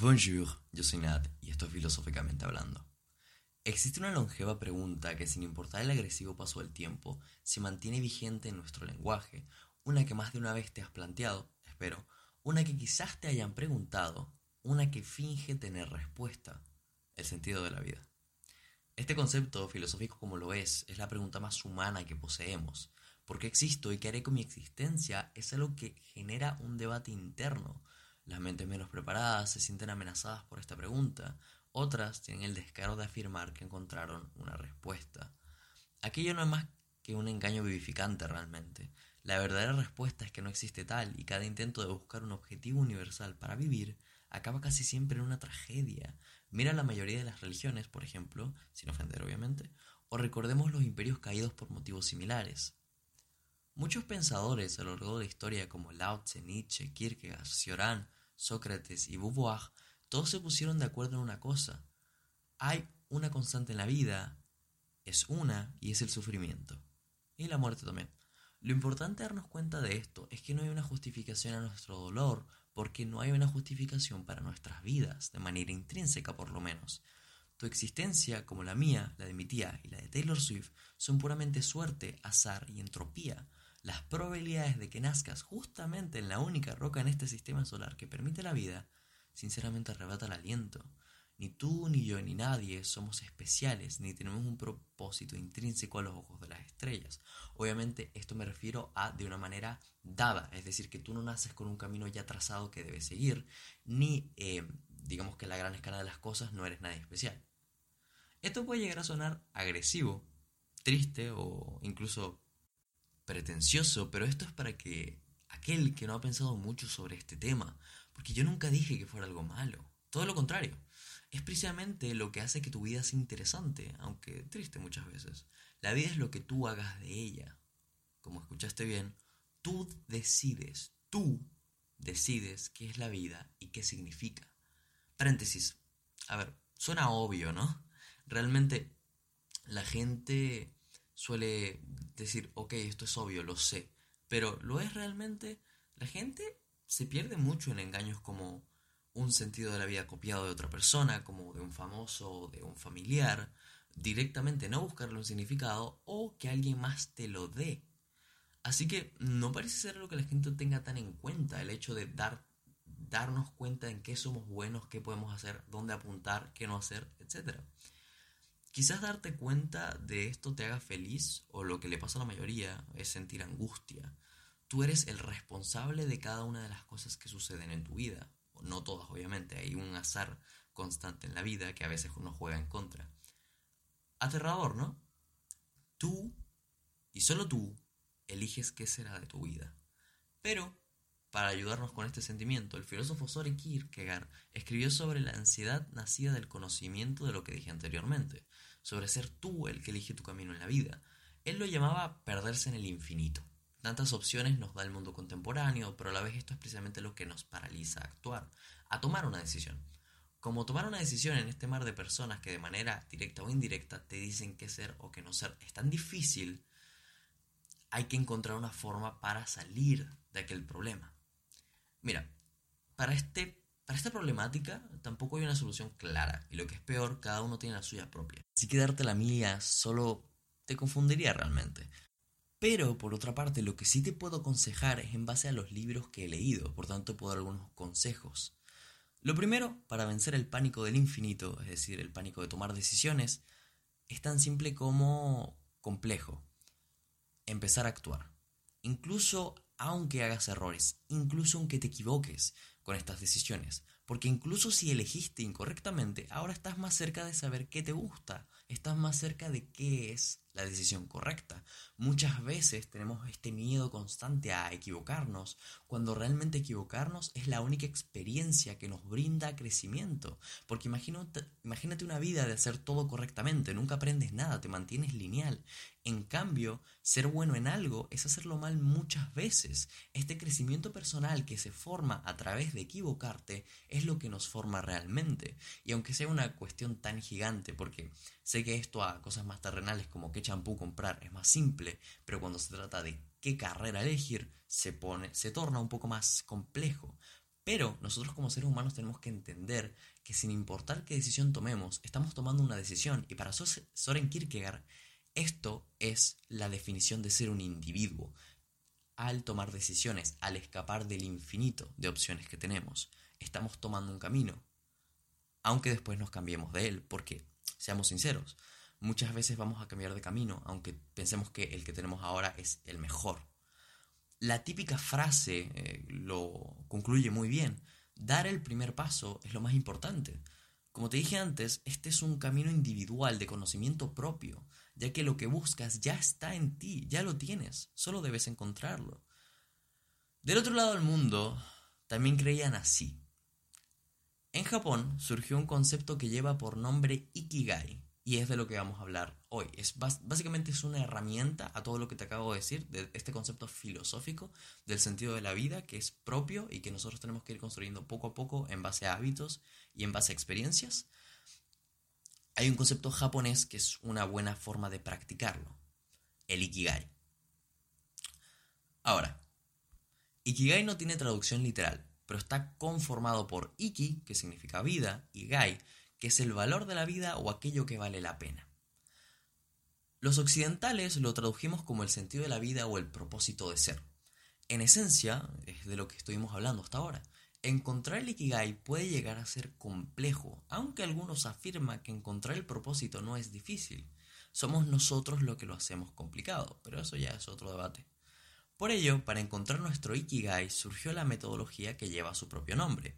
Bonjour, yo soy Nat y esto es Filosóficamente Hablando. Existe una longeva pregunta que sin importar el agresivo paso del tiempo, se mantiene vigente en nuestro lenguaje, una que más de una vez te has planteado, espero, una que quizás te hayan preguntado, una que finge tener respuesta, el sentido de la vida. Este concepto, filosófico como lo es, es la pregunta más humana que poseemos. ¿Por qué existo y qué haré con mi existencia? Es algo que genera un debate interno. Las mentes menos preparadas se sienten amenazadas por esta pregunta. Otras tienen el descaro de afirmar que encontraron una respuesta. Aquello no es más que un engaño vivificante realmente. La verdadera respuesta es que no existe tal y cada intento de buscar un objetivo universal para vivir acaba casi siempre en una tragedia. Mira la mayoría de las religiones, por ejemplo, sin ofender obviamente, o recordemos los imperios caídos por motivos similares. Muchos pensadores a lo largo de la historia como Lao Tse, Nietzsche, Kierkegaard, Cioran, Sócrates y Beauvoir, todos se pusieron de acuerdo en una cosa. Hay una constante en la vida, es una y es el sufrimiento. Y la muerte también. Lo importante darnos cuenta de esto es que no hay una justificación a nuestro dolor porque no hay una justificación para nuestras vidas, de manera intrínseca por lo menos. Tu existencia, como la mía, la de mi tía y la de Taylor Swift, son puramente suerte, azar y entropía. Las probabilidades de que nazcas justamente en la única roca en este sistema solar que permite la vida, sinceramente arrebata el aliento. Ni tú, ni yo, ni nadie somos especiales, ni tenemos un propósito intrínseco a los ojos de las estrellas. Obviamente esto me refiero a de una manera dada, es decir, que tú no naces con un camino ya trazado que debes seguir, ni eh, digamos que en la gran escala de las cosas no eres nadie especial. Esto puede llegar a sonar agresivo, triste o incluso pretencioso, pero esto es para que aquel que no ha pensado mucho sobre este tema, porque yo nunca dije que fuera algo malo, todo lo contrario es precisamente lo que hace que tu vida sea interesante, aunque triste muchas veces. La vida es lo que tú hagas de ella. Como escuchaste bien, tú decides, tú decides qué es la vida y qué significa. Paréntesis. A ver, suena obvio, ¿no? Realmente la gente suele decir, ok, esto es obvio, lo sé. Pero ¿lo es realmente? La gente se pierde mucho en engaños como un sentido de la vida copiado de otra persona, como de un famoso o de un familiar, directamente no buscarle un significado o que alguien más te lo dé. Así que no parece ser lo que la gente tenga tan en cuenta, el hecho de dar, darnos cuenta en qué somos buenos, qué podemos hacer, dónde apuntar, qué no hacer, etc. Quizás darte cuenta de esto te haga feliz o lo que le pasa a la mayoría es sentir angustia. Tú eres el responsable de cada una de las cosas que suceden en tu vida no todas obviamente, hay un azar constante en la vida que a veces uno juega en contra. Aterrador, ¿no? Tú, y solo tú, eliges qué será de tu vida. Pero, para ayudarnos con este sentimiento, el filósofo Soren Kierkegaard escribió sobre la ansiedad nacida del conocimiento de lo que dije anteriormente, sobre ser tú el que elige tu camino en la vida. Él lo llamaba perderse en el infinito. Tantas opciones nos da el mundo contemporáneo, pero a la vez esto es precisamente lo que nos paraliza a actuar, a tomar una decisión. Como tomar una decisión en este mar de personas que de manera directa o indirecta te dicen qué ser o qué no ser es tan difícil, hay que encontrar una forma para salir de aquel problema. Mira, para, este, para esta problemática tampoco hay una solución clara, y lo que es peor, cada uno tiene la suya propia. Así que darte la mía solo te confundiría realmente. Pero, por otra parte, lo que sí te puedo aconsejar es en base a los libros que he leído, por tanto puedo dar algunos consejos. Lo primero, para vencer el pánico del infinito, es decir, el pánico de tomar decisiones, es tan simple como complejo. Empezar a actuar. Incluso aunque hagas errores, incluso aunque te equivoques con estas decisiones, porque incluso si elegiste incorrectamente, ahora estás más cerca de saber qué te gusta, estás más cerca de qué es la decisión correcta. Muchas veces tenemos este miedo constante a equivocarnos, cuando realmente equivocarnos es la única experiencia que nos brinda crecimiento. Porque imagínate, imagínate una vida de hacer todo correctamente, nunca aprendes nada, te mantienes lineal. En cambio, ser bueno en algo es hacerlo mal muchas veces. Este crecimiento personal que se forma a través de equivocarte es lo que nos forma realmente. Y aunque sea una cuestión tan gigante, porque sé que esto a cosas más terrenales como qué champú comprar es más simple, pero cuando se trata de qué carrera elegir, se pone, se torna un poco más complejo. Pero nosotros como seres humanos tenemos que entender que sin importar qué decisión tomemos, estamos tomando una decisión y para Soren Kierkegaard esto es la definición de ser un individuo. Al tomar decisiones, al escapar del infinito de opciones que tenemos, estamos tomando un camino, aunque después nos cambiemos de él, porque, seamos sinceros, muchas veces vamos a cambiar de camino, aunque pensemos que el que tenemos ahora es el mejor. La típica frase eh, lo concluye muy bien, dar el primer paso es lo más importante. Como te dije antes, este es un camino individual de conocimiento propio, ya que lo que buscas ya está en ti, ya lo tienes, solo debes encontrarlo. Del otro lado del mundo, también creían así. En Japón surgió un concepto que lleva por nombre Ikigai, y es de lo que vamos a hablar hoy. Es básicamente es una herramienta a todo lo que te acabo de decir, de este concepto filosófico del sentido de la vida que es propio y que nosotros tenemos que ir construyendo poco a poco en base a hábitos y en base a experiencias hay un concepto japonés que es una buena forma de practicarlo, el Ikigai. Ahora, Ikigai no tiene traducción literal, pero está conformado por Iki, que significa vida, y Gai, que es el valor de la vida o aquello que vale la pena. Los occidentales lo tradujimos como el sentido de la vida o el propósito de ser. En esencia, es de lo que estuvimos hablando hasta ahora. Encontrar el Ikigai puede llegar a ser complejo, aunque algunos afirman que encontrar el propósito no es difícil. Somos nosotros los que lo hacemos complicado, pero eso ya es otro debate. Por ello, para encontrar nuestro Ikigai surgió la metodología que lleva su propio nombre.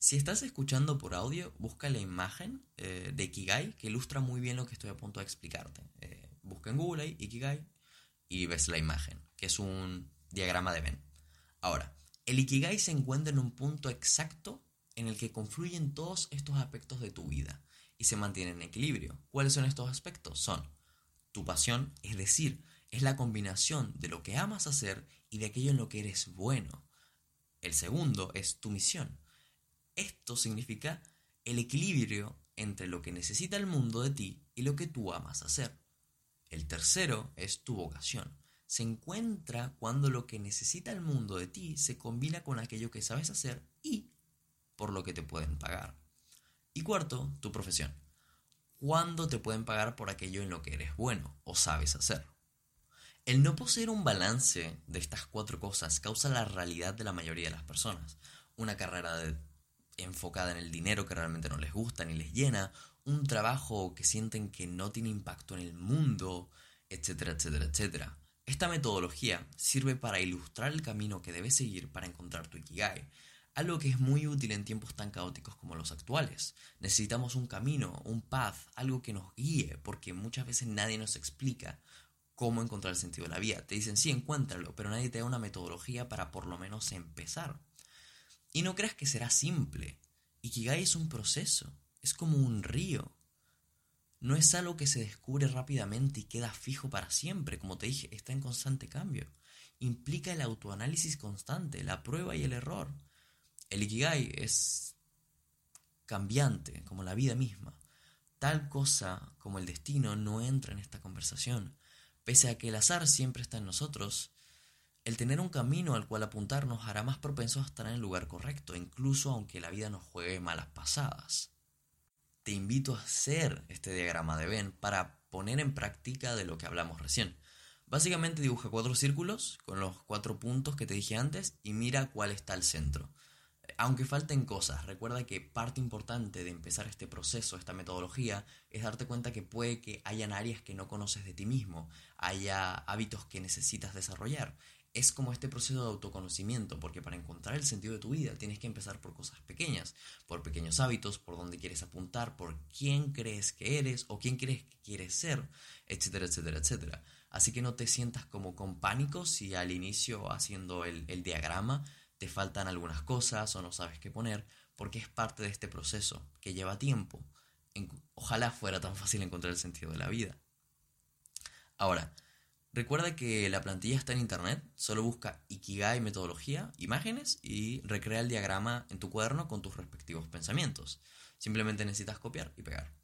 Si estás escuchando por audio, busca la imagen eh, de Ikigai que ilustra muy bien lo que estoy a punto de explicarte. Eh, busca en Google Ikigai y ves la imagen, que es un diagrama de Venn. Ahora, el Ikigai se encuentra en un punto exacto en el que confluyen todos estos aspectos de tu vida y se mantiene en equilibrio. ¿Cuáles son estos aspectos? Son tu pasión, es decir, es la combinación de lo que amas hacer y de aquello en lo que eres bueno. El segundo es tu misión. Esto significa el equilibrio entre lo que necesita el mundo de ti y lo que tú amas hacer. El tercero es tu vocación se encuentra cuando lo que necesita el mundo de ti se combina con aquello que sabes hacer y por lo que te pueden pagar. Y cuarto, tu profesión. ¿Cuándo te pueden pagar por aquello en lo que eres bueno o sabes hacer? El no poseer un balance de estas cuatro cosas causa la realidad de la mayoría de las personas. Una carrera enfocada en el dinero que realmente no les gusta ni les llena, un trabajo que sienten que no tiene impacto en el mundo, etcétera, etcétera, etcétera. Esta metodología sirve para ilustrar el camino que debes seguir para encontrar tu Ikigai, algo que es muy útil en tiempos tan caóticos como los actuales. Necesitamos un camino, un path, algo que nos guíe, porque muchas veces nadie nos explica cómo encontrar el sentido de la vida. Te dicen, sí, encuéntralo, pero nadie te da una metodología para por lo menos empezar. Y no creas que será simple. Ikigai es un proceso, es como un río. No es algo que se descubre rápidamente y queda fijo para siempre, como te dije, está en constante cambio. Implica el autoanálisis constante, la prueba y el error. El Ikigai es cambiante, como la vida misma. Tal cosa como el destino no entra en esta conversación. Pese a que el azar siempre está en nosotros, el tener un camino al cual apuntar nos hará más propensos a estar en el lugar correcto, incluso aunque la vida nos juegue malas pasadas te invito a hacer este diagrama de Venn para poner en práctica de lo que hablamos recién. Básicamente dibuja cuatro círculos con los cuatro puntos que te dije antes y mira cuál está al centro. Aunque falten cosas, recuerda que parte importante de empezar este proceso, esta metodología, es darte cuenta que puede que hayan áreas que no conoces de ti mismo, haya hábitos que necesitas desarrollar es como este proceso de autoconocimiento, porque para encontrar el sentido de tu vida tienes que empezar por cosas pequeñas, por pequeños hábitos, por dónde quieres apuntar, por quién crees que eres o quién crees que quieres ser, etcétera, etcétera, etcétera. Así que no te sientas como con pánico si al inicio haciendo el, diagrama te faltan algunas cosas o no sabes qué poner, porque es parte de este proceso que lleva tiempo. ojalá fuera tan fácil encontrar el sentido de la vida. Ahora, Recuerda que la plantilla está en internet, solo busca Ikigai metodología, imágenes y recrea el diagrama en tu cuaderno con tus respectivos pensamientos. Simplemente necesitas copiar y pegar.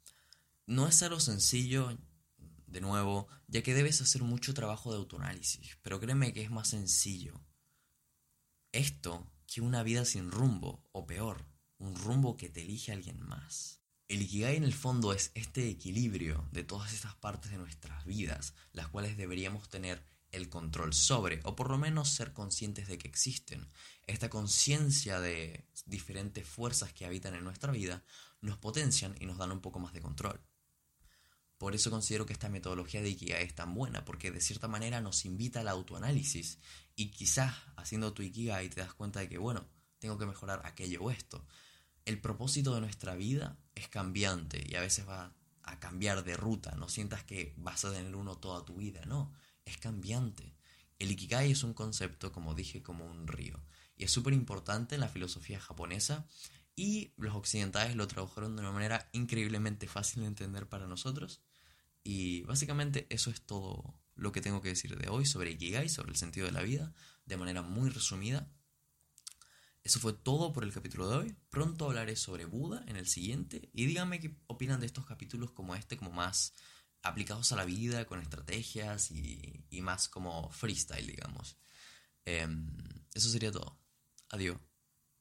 No es algo sencillo, de nuevo, ya que debes hacer mucho trabajo de autoanálisis, pero créeme que es más sencillo. Esto que una vida sin rumbo, o peor, un rumbo que te elige alguien más. El Ikigai en el fondo es este equilibrio de todas estas partes de nuestras vidas, las cuales deberíamos tener el control sobre, o por lo menos ser conscientes de que existen. Esta conciencia de diferentes fuerzas que habitan en nuestra vida nos potencian y nos dan un poco más de control. Por eso considero que esta metodología de Ikigai es tan buena, porque de cierta manera nos invita al autoanálisis y quizás haciendo tu Ikigai te das cuenta de que, bueno, tengo que mejorar aquello o esto. El propósito de nuestra vida es cambiante y a veces va a cambiar de ruta, no sientas que vas a tener uno toda tu vida, no, es cambiante. El Ikigai es un concepto, como dije, como un río y es súper importante en la filosofía japonesa y los occidentales lo tradujeron de una manera increíblemente fácil de entender para nosotros. Y básicamente eso es todo lo que tengo que decir de hoy sobre Ikigai, sobre el sentido de la vida, de manera muy resumida. Eso fue todo por el capítulo de hoy. Pronto hablaré sobre Buda en el siguiente. Y díganme qué opinan de estos capítulos como este, como más aplicados a la vida, con estrategias y, más como freestyle, digamos. Em, eso sería todo. Adiós.